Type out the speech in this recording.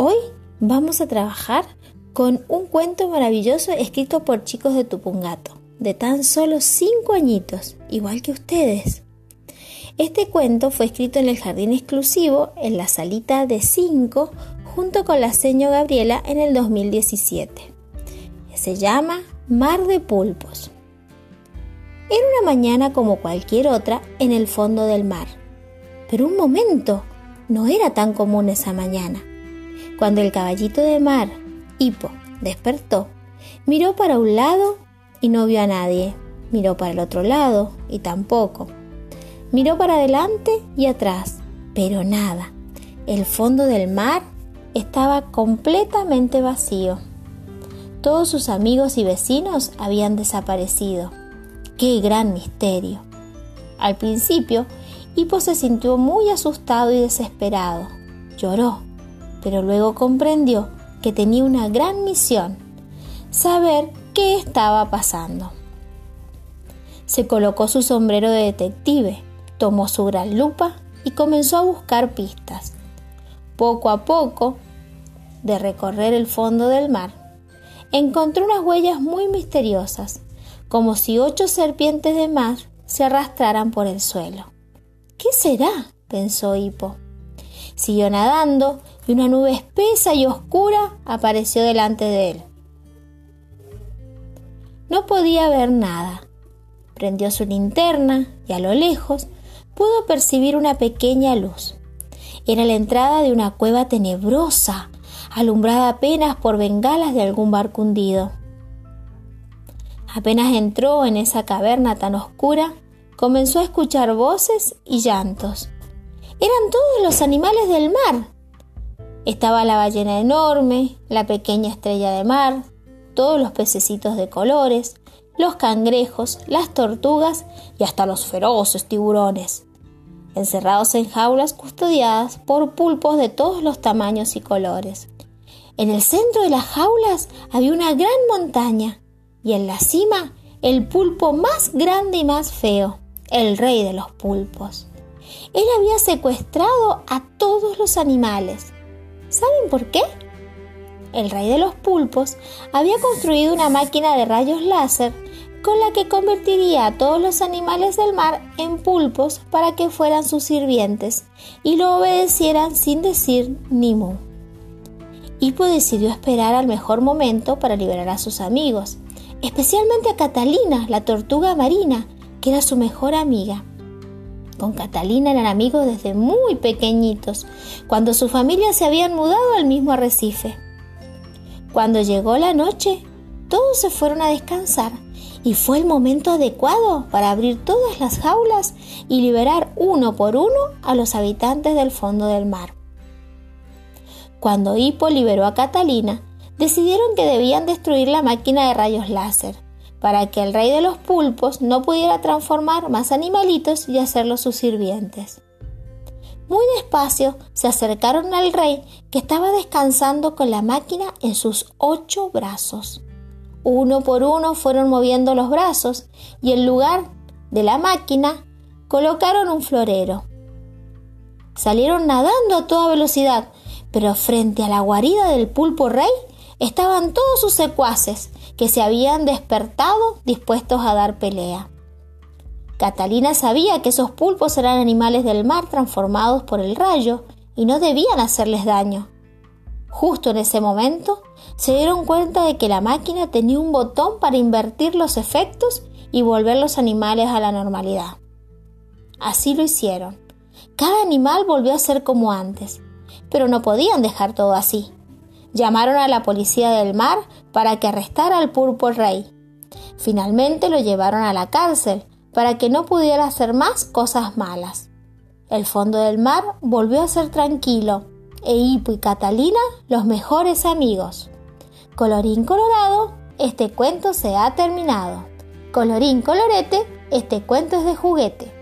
Hoy vamos a trabajar con un cuento maravilloso escrito por chicos de Tupungato, de tan solo 5 añitos, igual que ustedes. Este cuento fue escrito en el jardín exclusivo, en la salita de 5, junto con la seño Gabriela en el 2017. Se llama Mar de Pulpos. Era una mañana como cualquier otra en el fondo del mar. Pero un momento, no era tan común esa mañana. Cuando el caballito de mar, Hipo, despertó, miró para un lado y no vio a nadie. Miró para el otro lado y tampoco. Miró para adelante y atrás, pero nada. El fondo del mar estaba completamente vacío. Todos sus amigos y vecinos habían desaparecido. ¡Qué gran misterio! Al principio, Hippo se sintió muy asustado y desesperado. Lloró, pero luego comprendió que tenía una gran misión, saber qué estaba pasando. Se colocó su sombrero de detective, tomó su gran lupa y comenzó a buscar pistas. Poco a poco, de recorrer el fondo del mar, encontró unas huellas muy misteriosas como si ocho serpientes de mar se arrastraran por el suelo. ¿Qué será? pensó Hipo. Siguió nadando y una nube espesa y oscura apareció delante de él. No podía ver nada. Prendió su linterna y a lo lejos pudo percibir una pequeña luz. Era la entrada de una cueva tenebrosa, alumbrada apenas por bengalas de algún barco hundido. Apenas entró en esa caverna tan oscura, comenzó a escuchar voces y llantos. Eran todos los animales del mar. Estaba la ballena enorme, la pequeña estrella de mar, todos los pececitos de colores, los cangrejos, las tortugas y hasta los feroces tiburones, encerrados en jaulas custodiadas por pulpos de todos los tamaños y colores. En el centro de las jaulas había una gran montaña y en la cima el pulpo más grande y más feo, el rey de los pulpos. Él había secuestrado a todos los animales. ¿Saben por qué? El rey de los pulpos había construido una máquina de rayos láser con la que convertiría a todos los animales del mar en pulpos para que fueran sus sirvientes y lo obedecieran sin decir ni mu. Hippo decidió esperar al mejor momento para liberar a sus amigos especialmente a Catalina, la tortuga marina, que era su mejor amiga. Con Catalina eran amigos desde muy pequeñitos, cuando su familia se habían mudado al mismo arrecife. Cuando llegó la noche, todos se fueron a descansar y fue el momento adecuado para abrir todas las jaulas y liberar uno por uno a los habitantes del fondo del mar. Cuando Hippo liberó a Catalina, decidieron que debían destruir la máquina de rayos láser para que el rey de los pulpos no pudiera transformar más animalitos y hacerlos sus sirvientes. Muy despacio se acercaron al rey que estaba descansando con la máquina en sus ocho brazos. Uno por uno fueron moviendo los brazos y en lugar de la máquina colocaron un florero. Salieron nadando a toda velocidad, pero frente a la guarida del pulpo rey estaban todos sus secuaces que se habían despertado dispuestos a dar pelea. Catalina sabía que esos pulpos eran animales del mar transformados por el rayo y no debían hacerles daño. Justo en ese momento se dieron cuenta de que la máquina tenía un botón para invertir los efectos y volver los animales a la normalidad. Así lo hicieron. Cada animal volvió a ser como antes, pero no podían dejar todo así llamaron a la policía del mar para que arrestara al pulpo rey. Finalmente lo llevaron a la cárcel para que no pudiera hacer más cosas malas. El fondo del mar volvió a ser tranquilo e Hippo y Catalina los mejores amigos. Colorín colorado, este cuento se ha terminado. Colorín colorete, este cuento es de juguete.